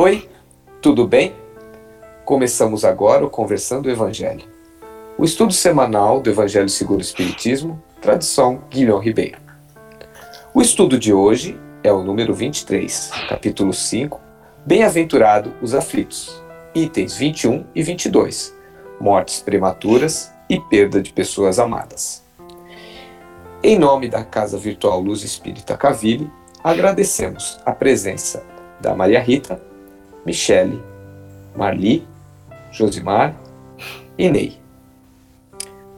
Oi, tudo bem? Começamos agora o Conversando o Evangelho, o estudo semanal do Evangelho segundo o Espiritismo, tradição Guilherme Ribeiro. O estudo de hoje é o número 23, capítulo 5, Bem-aventurado os aflitos, itens 21 e 22, mortes prematuras e perda de pessoas amadas. Em nome da Casa Virtual Luz Espírita Cavile, agradecemos a presença da Maria Rita, Michele, Marli, Josimar e Ney.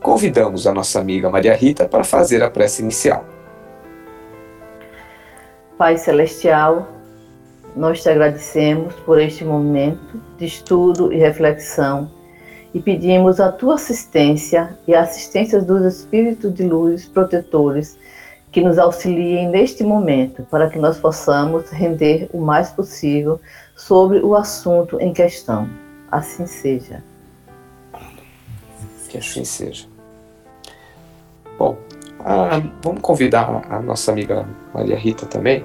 Convidamos a nossa amiga Maria Rita para fazer a prece inicial. Pai Celestial, nós te agradecemos por este momento de estudo e reflexão e pedimos a tua assistência e a assistência dos Espíritos de Luz protetores que nos auxiliem neste momento para que nós possamos render o mais possível sobre o assunto em questão. Assim seja. Que assim seja. Bom, ah, vamos convidar a nossa amiga Maria Rita também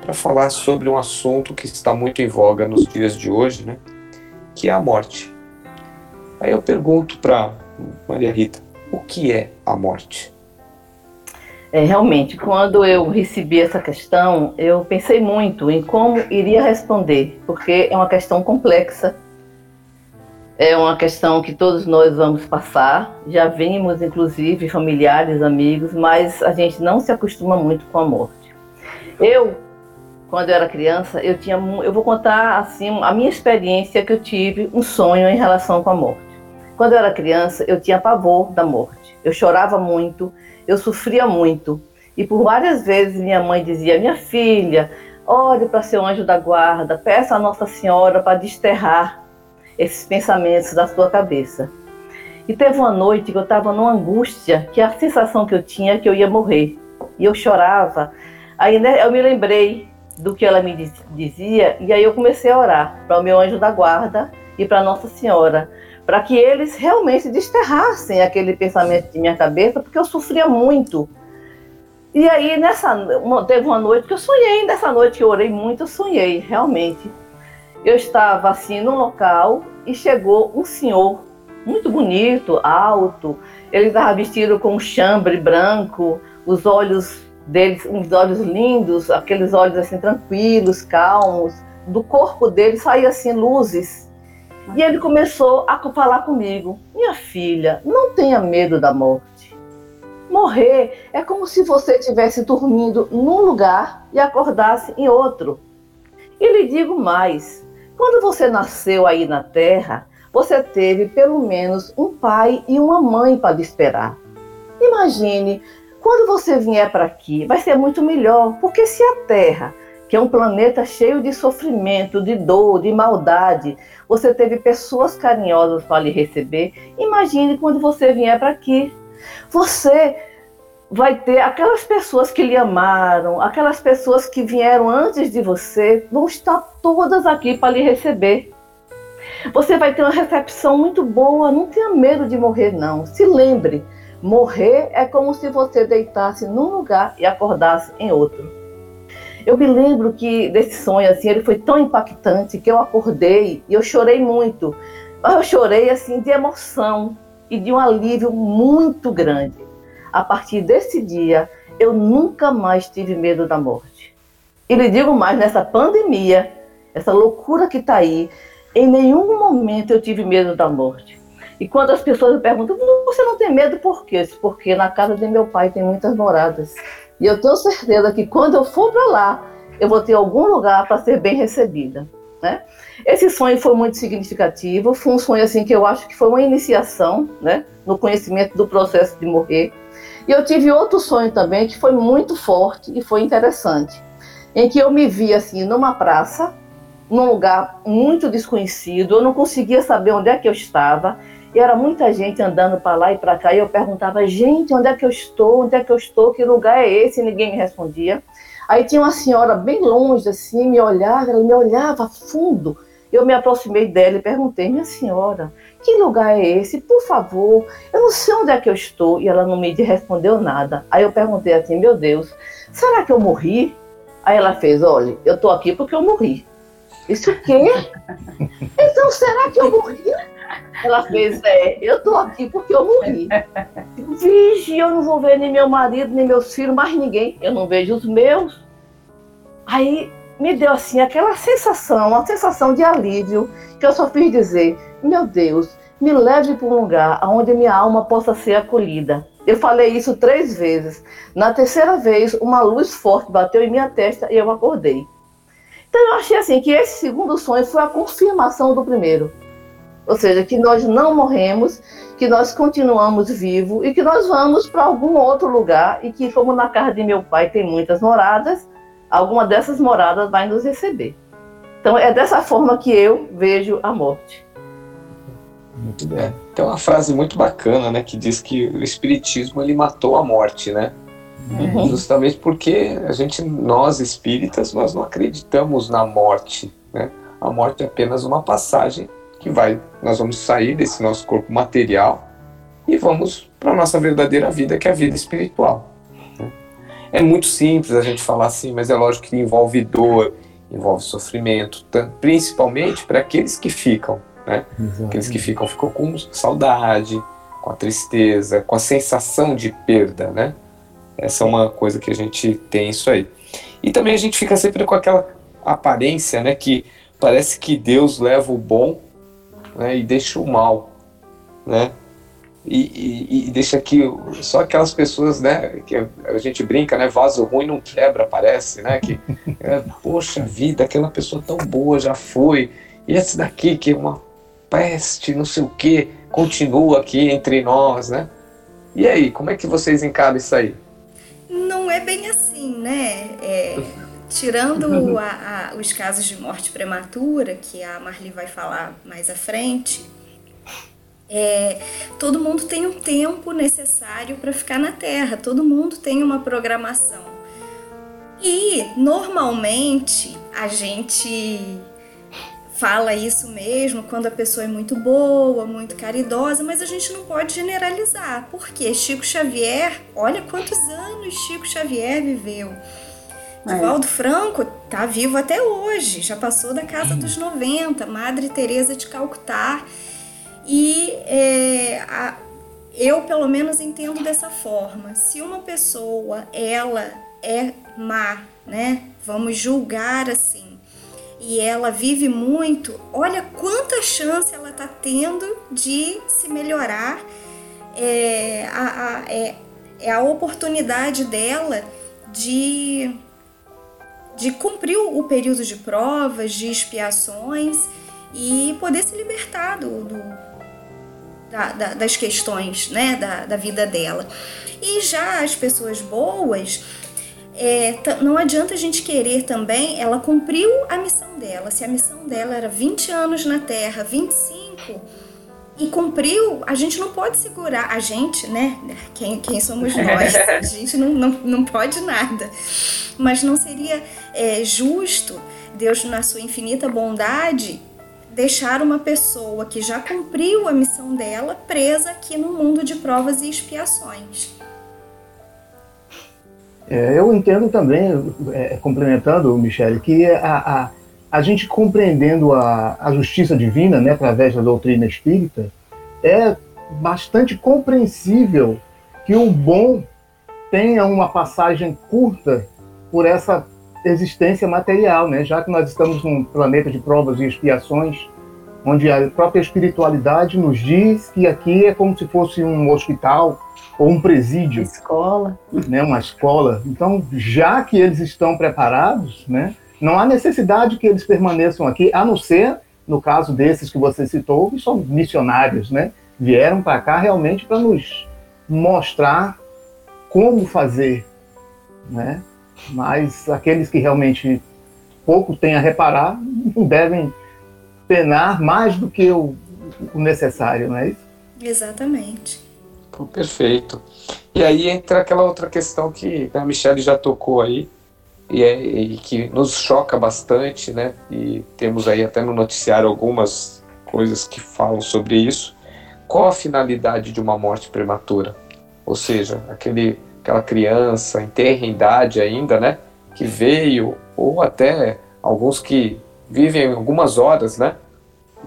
para falar sobre um assunto que está muito em voga nos dias de hoje, né? Que é a morte. Aí eu pergunto para Maria Rita, o que é a morte? É, realmente, quando eu recebi essa questão, eu pensei muito em como iria responder, porque é uma questão complexa, é uma questão que todos nós vamos passar. Já vimos, inclusive, familiares, amigos, mas a gente não se acostuma muito com a morte. Eu quando eu era criança, eu tinha, eu vou contar assim a minha experiência que eu tive um sonho em relação com a morte. Quando eu era criança, eu tinha pavor da morte. Eu chorava muito, eu sofria muito. E por várias vezes minha mãe dizia: "Minha filha, ore para ser um anjo da guarda, peça a Nossa Senhora para desterrar esses pensamentos da sua cabeça". E teve uma noite que eu estava numa angústia, que a sensação que eu tinha é que eu ia morrer. E eu chorava. Aí né, eu me lembrei do que ela me dizia, e aí eu comecei a orar para o meu anjo da guarda e para Nossa Senhora, para que eles realmente desterrassem aquele pensamento de minha cabeça, porque eu sofria muito. E aí, nessa, teve uma noite que eu sonhei, nessa noite que eu orei muito, eu sonhei, realmente. Eu estava assim no local e chegou um senhor muito bonito, alto. Ele estava vestido com um chambre branco, os olhos deles, uns olhos lindos, aqueles olhos assim tranquilos, calmos. Do corpo dele saía assim luzes. E ele começou a falar comigo: Minha filha, não tenha medo da morte. Morrer é como se você estivesse dormindo num lugar e acordasse em outro. E lhe digo mais: quando você nasceu aí na terra, você teve pelo menos um pai e uma mãe para lhe esperar. Imagine quando você vier para aqui, vai ser muito melhor, porque se a Terra, que é um planeta cheio de sofrimento, de dor, de maldade, você teve pessoas carinhosas para lhe receber, imagine quando você vier para aqui. Você vai ter aquelas pessoas que lhe amaram, aquelas pessoas que vieram antes de você, vão estar todas aqui para lhe receber. Você vai ter uma recepção muito boa, não tenha medo de morrer, não. Se lembre, Morrer é como se você deitasse num lugar e acordasse em outro. Eu me lembro que desse sonho assim, ele foi tão impactante que eu acordei e eu chorei muito. Eu chorei assim de emoção e de um alívio muito grande. A partir desse dia, eu nunca mais tive medo da morte. E lhe digo mais, nessa pandemia, essa loucura que está aí, em nenhum momento eu tive medo da morte. E quando as pessoas me perguntam, você não tem medo por quê? Porque na casa de meu pai tem muitas moradas. E eu tenho certeza que quando eu for para lá, eu vou ter algum lugar para ser bem recebida. Né? Esse sonho foi muito significativo, foi um sonho assim que eu acho que foi uma iniciação né, no conhecimento do processo de morrer. E eu tive outro sonho também que foi muito forte e foi interessante, em que eu me vi assim numa praça, num lugar muito desconhecido, eu não conseguia saber onde é que eu estava, e era muita gente andando para lá e para cá. E eu perguntava, gente, onde é que eu estou? Onde é que eu estou? Que lugar é esse? E ninguém me respondia. Aí tinha uma senhora bem longe, assim, me olhava, ela me olhava fundo. Eu me aproximei dela e perguntei, minha senhora, que lugar é esse? Por favor, eu não sei onde é que eu estou. E ela não me respondeu nada. Aí eu perguntei assim, meu Deus, será que eu morri? Aí ela fez, olha, eu estou aqui porque eu morri. Isso o quê? Então será que eu morri? Ela fez, é, eu tô aqui porque eu morri. Vixe, eu não vou ver nem meu marido, nem meus filhos, mais ninguém. Eu não vejo os meus. Aí me deu assim aquela sensação, uma sensação de alívio, que eu só fiz dizer: Meu Deus, me leve para um lugar onde minha alma possa ser acolhida. Eu falei isso três vezes. Na terceira vez, uma luz forte bateu em minha testa e eu acordei. Então eu achei assim que esse segundo sonho foi a confirmação do primeiro. Ou seja, que nós não morremos, que nós continuamos vivos e que nós vamos para algum outro lugar e que, como na casa de meu pai tem muitas moradas, alguma dessas moradas vai nos receber. Então é dessa forma que eu vejo a morte. Muito bem. É, tem uma frase muito bacana, né, que diz que o espiritismo ele matou a morte, né? Uhum. Justamente porque a gente, nós espíritas, nós não acreditamos na morte, né? A morte é apenas uma passagem que vai, nós vamos sair desse nosso corpo material e vamos para a nossa verdadeira vida, que é a vida espiritual. É muito simples a gente falar assim, mas é lógico que envolve dor, envolve sofrimento, principalmente para aqueles que ficam, né? Aqueles que ficam, ficam com saudade, com a tristeza, com a sensação de perda, né? Essa é uma coisa que a gente tem isso aí. E também a gente fica sempre com aquela aparência, né, que parece que Deus leva o bom né, e deixa o mal, né? E, e, e, deixa aqui só aquelas pessoas, né, que a gente brinca, né, vaso ruim não quebra, parece, né, que, é, poxa vida, aquela pessoa tão boa já foi, e esse daqui que é uma peste, não sei o que, continua aqui entre nós, né? E aí, como é que vocês encaram isso aí? Não é bem assim, né? É, tirando a, a, os casos de morte prematura, que a Marli vai falar mais à frente, é, todo mundo tem um tempo necessário para ficar na Terra, todo mundo tem uma programação. E normalmente a gente fala isso mesmo quando a pessoa é muito boa, muito caridosa, mas a gente não pode generalizar, porque Chico Xavier, olha quantos anos Chico Xavier viveu. É. Valdo Franco tá vivo até hoje, já passou da casa dos 90, Madre Teresa de Calcutá. E é, a, eu pelo menos entendo dessa forma. Se uma pessoa ela é má, né? Vamos julgar assim e ela vive muito, olha quanta chance ela está tendo de se melhorar. É a, a, é, é a oportunidade dela de, de cumprir o período de provas, de expiações e poder se libertar do, do da, da, das questões né, da, da vida dela. E já as pessoas boas, é, não adianta a gente querer também, ela cumpriu a missão dela. Se a missão dela era 20 anos na Terra, 25, e cumpriu, a gente não pode segurar, a gente, né? Quem, quem somos nós? A gente não, não, não pode nada. Mas não seria é, justo Deus, na sua infinita bondade, deixar uma pessoa que já cumpriu a missão dela presa aqui no mundo de provas e expiações. É, eu entendo também, é, complementando, Michele, que a, a, a gente compreendendo a, a justiça divina, né, através da doutrina espírita, é bastante compreensível que o bom tenha uma passagem curta por essa existência material, né? já que nós estamos num planeta de provas e expiações, onde a própria espiritualidade nos diz que aqui é como se fosse um hospital, ou um presídio. Uma escola. Né, uma escola. Então, já que eles estão preparados, né, não há necessidade que eles permaneçam aqui, a não ser, no caso desses que você citou, que são missionários, né? Vieram para cá realmente para nos mostrar como fazer, né? Mas aqueles que realmente pouco têm a reparar não devem penar mais do que o, o necessário, não é isso? Exatamente. Perfeito. E aí entra aquela outra questão que a Michelle já tocou aí, e, é, e que nos choca bastante, né? E temos aí até no noticiário algumas coisas que falam sobre isso. Qual a finalidade de uma morte prematura? Ou seja, aquele, aquela criança em terra idade ainda, né? Que veio, ou até alguns que vivem algumas horas, né?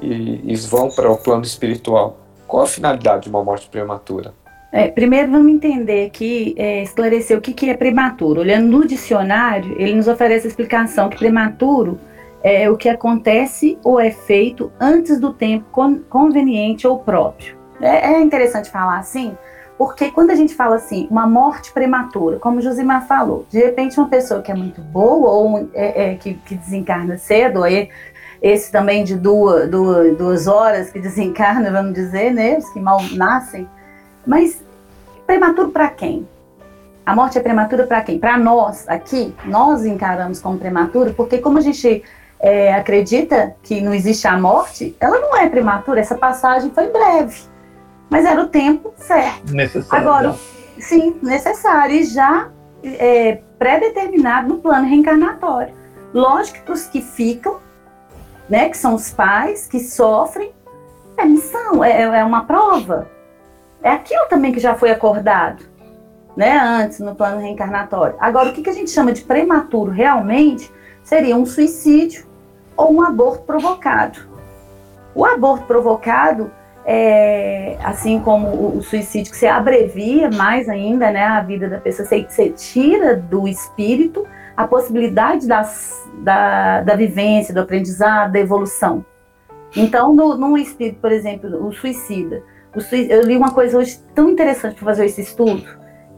E, e vão para o plano espiritual. Qual a finalidade de uma morte prematura? É, primeiro vamos entender aqui, é, esclarecer o que, que é prematuro. Olhando no dicionário, ele nos oferece a explicação que prematuro é o que acontece ou é feito antes do tempo conveniente ou próprio. É, é interessante falar assim, porque quando a gente fala assim, uma morte prematura, como Josimar falou, de repente uma pessoa que é muito boa ou é, é, que, que, desencarna cedo, ou esse também de duas, duas, duas horas que desencarna, vamos dizer, né, os que mal nascem, mas prematuro para quem? A morte é prematura para quem? Para nós aqui, nós encaramos como prematuro, porque como a gente é, acredita que não existe a morte, ela não é prematura, essa passagem foi breve. Mas era o tempo certo. Necessário. Agora, sim, necessário. E já é, pré-determinado no plano reencarnatório. Lógico que os que ficam, né, que são os pais, que sofrem, é missão, é, é uma prova. É aquilo também que já foi acordado, né, antes no plano reencarnatório. Agora, o que, que a gente chama de prematuro realmente seria um suicídio ou um aborto provocado. O aborto provocado, é, assim como o, o, suicídio, que você abrevia mais ainda né, a vida da pessoa, você, você tira do espírito a possibilidade das, da, da vivência, do aprendizado, da evolução. Então, no, no espírito, por exemplo, o suicida, o suicida, eu li uma coisa hoje tão interessante para fazer esse estudo,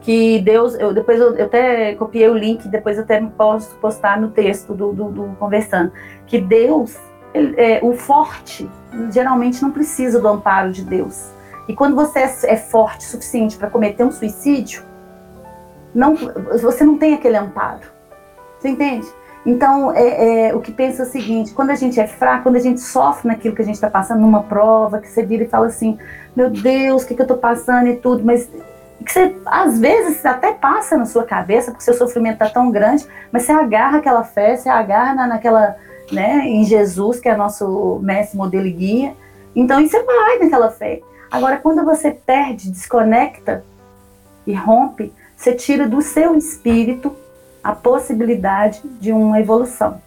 que Deus, eu, depois eu, eu, até copiei o link, depois eu até posso postar no texto do, do, do Conversando, que Deus, é, o forte, geralmente não precisa do amparo de Deus. E quando você é, é forte o suficiente para cometer um suicídio, não, você não tem aquele amparo. Você entende? Então, é, é, o que pensa é o seguinte: quando a gente é fraco, quando a gente sofre naquilo que a gente está passando, numa prova, que você vira e fala assim: meu Deus, o que, que eu estou passando e tudo, mas que você, às vezes, até passa na sua cabeça, porque seu sofrimento está tão grande, mas você agarra aquela fé, você agarra na, naquela, né, em Jesus, que é nosso mestre, modelo e guia. Então, você vai naquela fé. Agora, quando você perde, desconecta e rompe, você tira do seu espírito a possibilidade de uma evolução.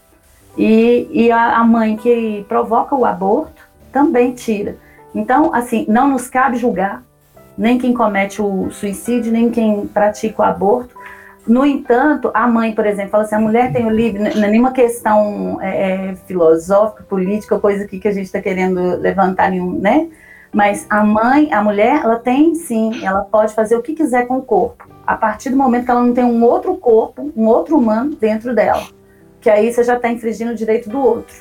E, e a, a mãe que provoca o aborto também tira. Então, assim, não nos cabe julgar, nem quem comete o suicídio, nem quem pratica o aborto. No entanto, a mãe, por exemplo, fala assim: a mulher tem o livre, não é nenhuma questão é, é, filosófica, política, coisa aqui que a gente está querendo levantar nenhum, né? Mas a mãe, a mulher, ela tem sim, ela pode fazer o que quiser com o corpo, a partir do momento que ela não tem um outro corpo, um outro humano dentro dela, que aí você já está infringindo o direito do outro,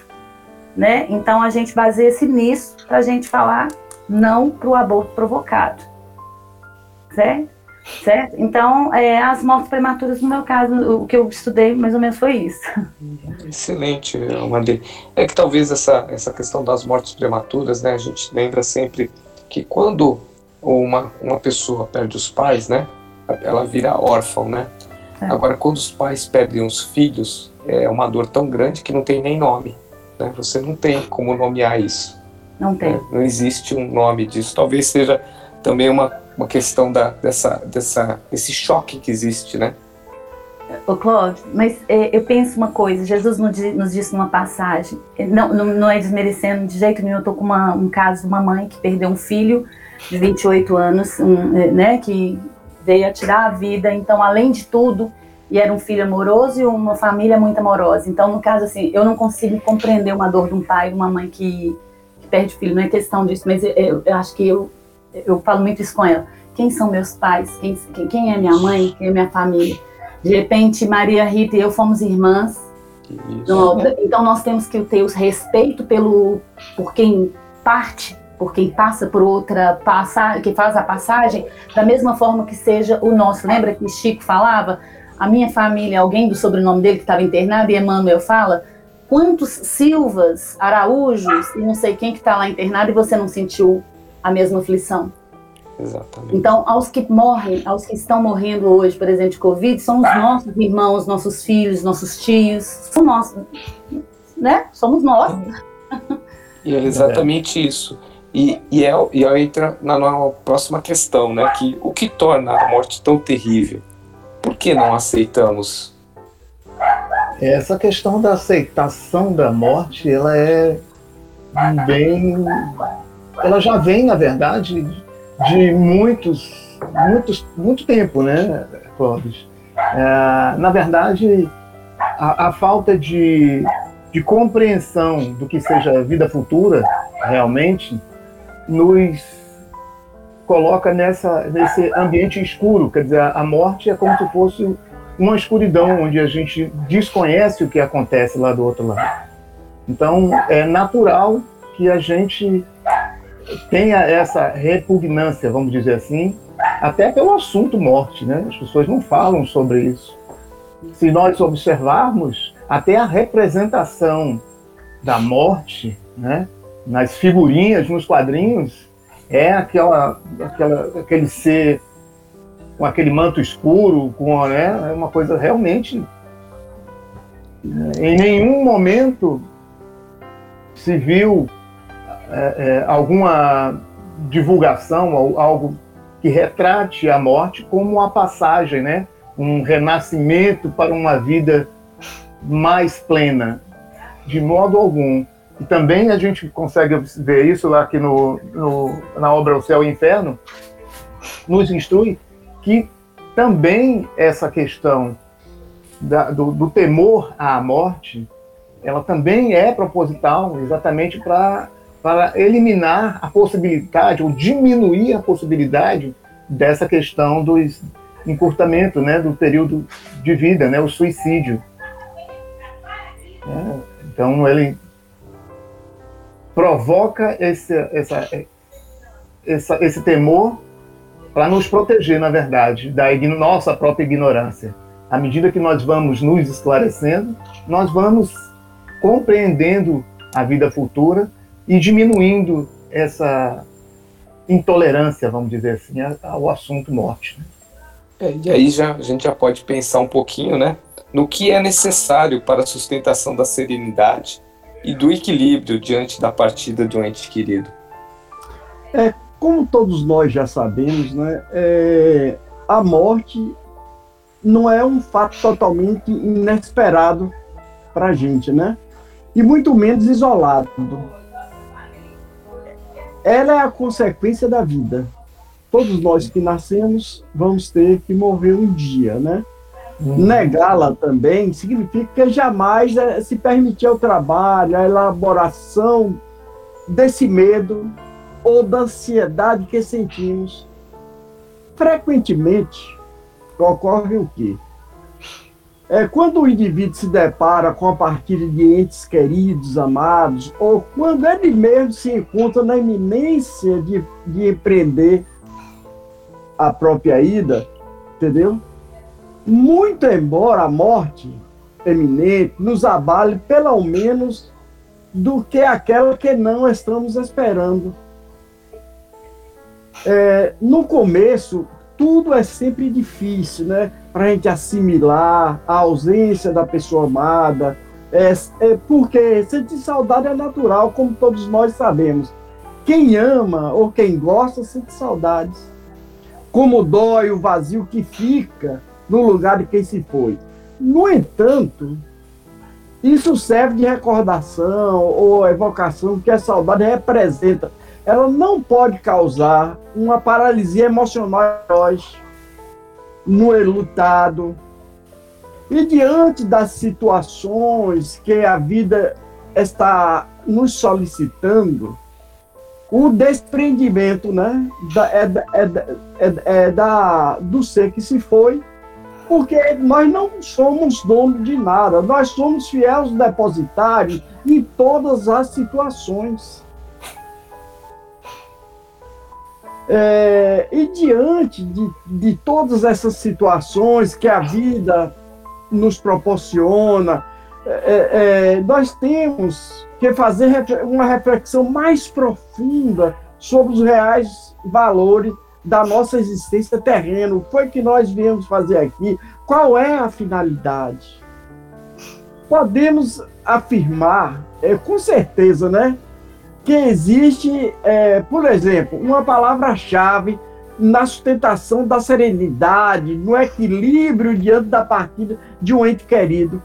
né? Então a gente baseia-se nisso para a gente falar não para o aborto provocado certo? Certo? Então, é, as mortes prematuras, no meu caso, o que eu estudei mais ou menos foi isso. Excelente, Amanda. É que talvez essa, essa questão das mortes prematuras, né, a gente lembra sempre que quando uma, uma pessoa perde os pais, né, ela vira órfã, né? É. Agora, quando os pais perdem os filhos, é uma dor tão grande que não tem nem nome. Né? Você não tem como nomear isso. Não tem. Né? Não existe um nome disso. Talvez seja também uma uma questão da, dessa, dessa, desse choque que existe, né? Ô Cláudio, mas é, eu penso uma coisa, Jesus nos, nos disse numa passagem, não, não, não, é desmerecendo de jeito nenhum, eu tô com uma, um caso de uma mãe que perdeu um filho de 28 anos, um, é, né, que veio a tirar a vida, então além de tudo, e era um filho amoroso e uma família muito amorosa, então no caso assim, eu não consigo compreender uma dor de um pai, de uma mãe que, que perde filho, não é questão disso, mas eu, eu, eu acho que eu eu falo muito isso com ela. Quem são meus pais? Quem, quem é minha mãe? Quem é minha família? De repente, Maria Rita e eu fomos irmãs. Então, então nós temos que ter o respeito pelo por quem parte, por quem passa por outra passagem, que faz a passagem, da mesma forma que seja o nosso. Lembra que Chico falava? A minha família, alguém do sobrenome dele que estava internado, e Emmanuel fala, quantos Silvas, Araújos e não sei quem que está lá internado e você não sentiu a mesma aflição. Exatamente. Então, aos que morrem, aos que estão morrendo hoje, por exemplo, de Covid, são os nossos irmãos, nossos filhos, nossos tios, são nossos, né? Somos nós. E é exatamente isso. E, e, é, e é, entra na, na próxima questão, né? Que o que torna a morte tão terrível? Por que não aceitamos Essa questão da aceitação da morte, ela é bem. Ela já vem, na verdade, de muitos, muitos, muito tempo, né, Clóvis? É, na verdade, a, a falta de, de compreensão do que seja vida futura, realmente, nos coloca nessa, nesse ambiente escuro. Quer dizer, a morte é como se fosse uma escuridão onde a gente desconhece o que acontece lá do outro lado. Então, é natural que a gente tenha essa repugnância, vamos dizer assim, até pelo assunto morte, né? As pessoas não falam sobre isso. Se nós observarmos, até a representação da morte, né? Nas figurinhas, nos quadrinhos, é aquela, aquela, aquele ser com aquele manto escuro, com né, é uma coisa realmente. Né, em nenhum momento se viu é, é, alguma divulgação, algo que retrate a morte como uma passagem, né? um renascimento para uma vida mais plena, de modo algum. E também a gente consegue ver isso lá aqui no, no, na obra O Céu e o Inferno, nos instrui que também essa questão da, do, do, temor à morte, ela também é proposital exatamente para para eliminar a possibilidade ou diminuir a possibilidade dessa questão do encurtamento, né, do período de vida, né, o suicídio. É, então ele provoca esse, essa, essa, esse temor para nos proteger, na verdade, da nossa própria ignorância. À medida que nós vamos nos esclarecendo, nós vamos compreendendo a vida futura e diminuindo essa intolerância, vamos dizer assim, ao assunto morte. Né? É, e aí já, a gente já pode pensar um pouquinho né, no que é necessário para a sustentação da serenidade e do equilíbrio diante da partida de um ente querido? É, como todos nós já sabemos, né, é, a morte não é um fato totalmente inesperado para a gente, né? E muito menos isolado. Ela é a consequência da vida. Todos nós que nascemos vamos ter que morrer um dia, né? Uhum. Negá-la também significa que jamais é, se permitir o trabalho, a elaboração desse medo ou da ansiedade que sentimos. Frequentemente ocorre o quê? É, quando o indivíduo se depara com a partida de entes queridos, amados, ou quando ele mesmo se encontra na iminência de, de empreender a própria ida, entendeu? muito embora a morte eminente nos abale pelo menos do que aquela que não estamos esperando. É, no começo, tudo é sempre difícil, né? Para a gente assimilar a ausência da pessoa amada, é, é, porque sentir saudade é natural, como todos nós sabemos. Quem ama ou quem gosta sente saudades. Como dói o vazio que fica no lugar de quem se foi. No entanto, isso serve de recordação ou evocação que a saudade representa. Ela não pode causar uma paralisia emocional no elutado. E diante das situações que a vida está nos solicitando, o desprendimento né, da, é, é, é, é, da, do ser que se foi porque nós não somos donos de nada, nós somos fiéis depositários em todas as situações. É, e diante de, de todas essas situações que a vida nos proporciona, é, é, é nós temos que fazer uma reflexão mais profunda sobre os reais valores da nossa existência terrena, o que foi que nós viemos fazer aqui, qual é a finalidade. Podemos afirmar, é, com certeza, né, que existe, é, por exemplo, uma palavra-chave na sustentação da serenidade, no equilíbrio diante da partida de um ente querido.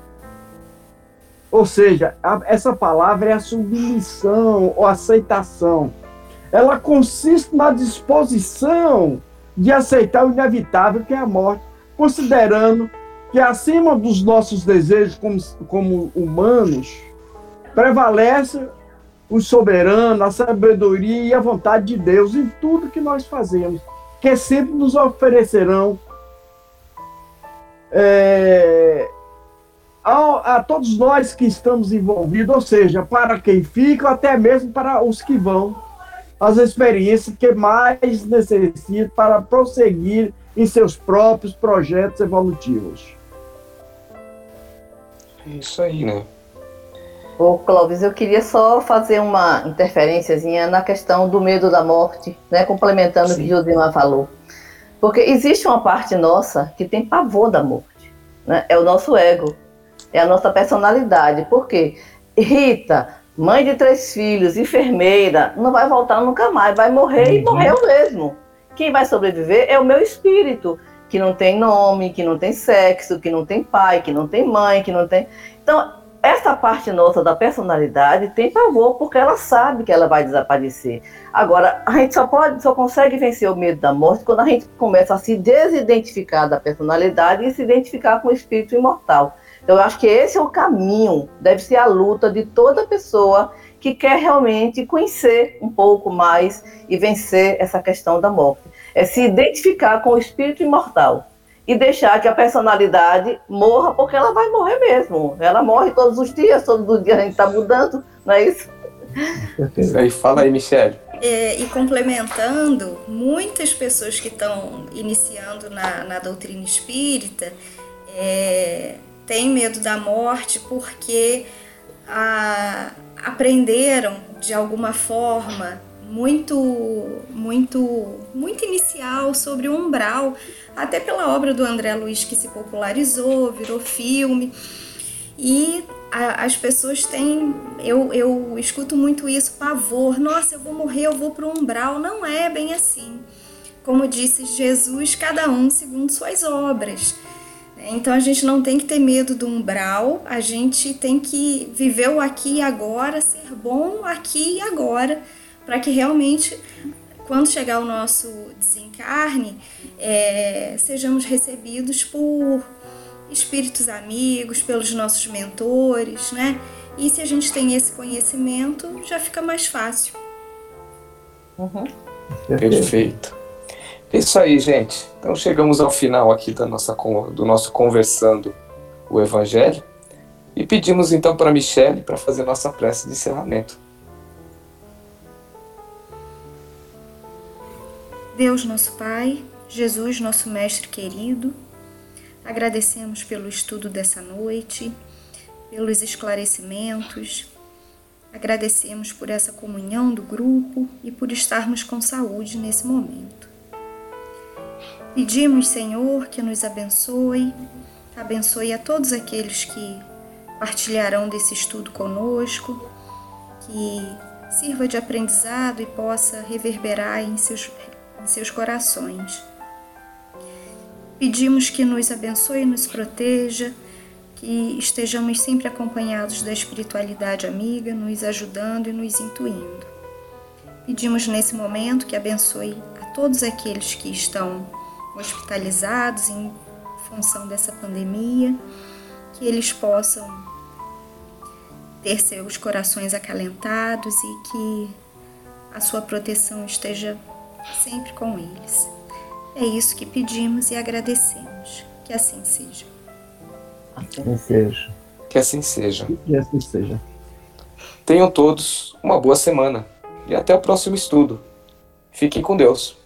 Ou seja, a, essa palavra é a submissão ou aceitação. Ela consiste na disposição de aceitar o inevitável que é a morte, considerando que acima dos nossos desejos como, como humanos, prevalece o soberano, a sabedoria e a vontade de Deus em tudo que nós fazemos, que sempre nos oferecerão é, a, a, todos nós que estamos envolvidos, ou seja, para quem fica, até mesmo para os que vão, as experiências que mais necessitam para prosseguir em seus próprios projetos evolutivos. É isso aí, né? Ô, Clóvis, eu queria só fazer uma interferênciazinha na questão do medo da morte, né? Complementando Sim. o que Josimar falou. Porque existe uma parte nossa que tem pavor da morte. Né? É o nosso ego, é a nossa personalidade. Por quê? Rita, mãe de três filhos, enfermeira, não vai voltar nunca mais, vai morrer uhum. e morreu mesmo. Quem vai sobreviver é o meu espírito, que não tem nome, que não tem sexo, que não tem pai, que não tem mãe, que não tem. Então, essa parte nossa da personalidade tem pavor porque ela sabe que ela vai desaparecer. Agora, a gente só pode, só consegue vencer o medo da morte quando a gente começa a se desidentificar da personalidade e se identificar com o espírito imortal. Então, eu acho que esse é o caminho, deve ser a luta de toda pessoa que quer realmente conhecer um pouco mais e vencer essa questão da morte. É se identificar com o espírito imortal e deixar que a personalidade morra, porque ela vai morrer mesmo. Ela morre todos os dias, todos os dias a gente está mudando, não é isso? Isso aí, fala aí, Michele. É, e complementando, muitas pessoas que estão iniciando na, na doutrina espírita é, têm medo da morte porque a, aprenderam de alguma forma muito, muito, muito inicial sobre o umbral, até pela obra do André Luiz que se popularizou, virou filme. E a, as pessoas têm, eu, eu escuto muito isso, pavor. Nossa, eu vou morrer, eu vou para o umbral. Não é bem assim. Como disse Jesus, cada um segundo suas obras. Então a gente não tem que ter medo do umbral, a gente tem que viver o aqui e agora, ser bom aqui e agora para que realmente, quando chegar o nosso desencarne, é, sejamos recebidos por espíritos amigos, pelos nossos mentores, né? E se a gente tem esse conhecimento, já fica mais fácil. Uhum. Perfeito. É isso aí, gente. Então chegamos ao final aqui da nossa, do nosso conversando o Evangelho e pedimos então para Michele para fazer nossa prece de encerramento. Deus, nosso Pai, Jesus, nosso Mestre querido, agradecemos pelo estudo dessa noite, pelos esclarecimentos, agradecemos por essa comunhão do grupo e por estarmos com saúde nesse momento. Pedimos, Senhor, que nos abençoe, abençoe a todos aqueles que partilharão desse estudo conosco, que sirva de aprendizado e possa reverberar em seus em seus corações. Pedimos que nos abençoe e nos proteja, que estejamos sempre acompanhados da espiritualidade amiga, nos ajudando e nos intuindo. Pedimos nesse momento que abençoe a todos aqueles que estão hospitalizados em função dessa pandemia, que eles possam ter seus corações acalentados e que a sua proteção esteja sempre com eles. É isso que pedimos e agradecemos. Que assim seja. Assim seja. Que assim seja. Que assim seja. Tenham todos uma boa semana e até o próximo estudo. Fiquem com Deus.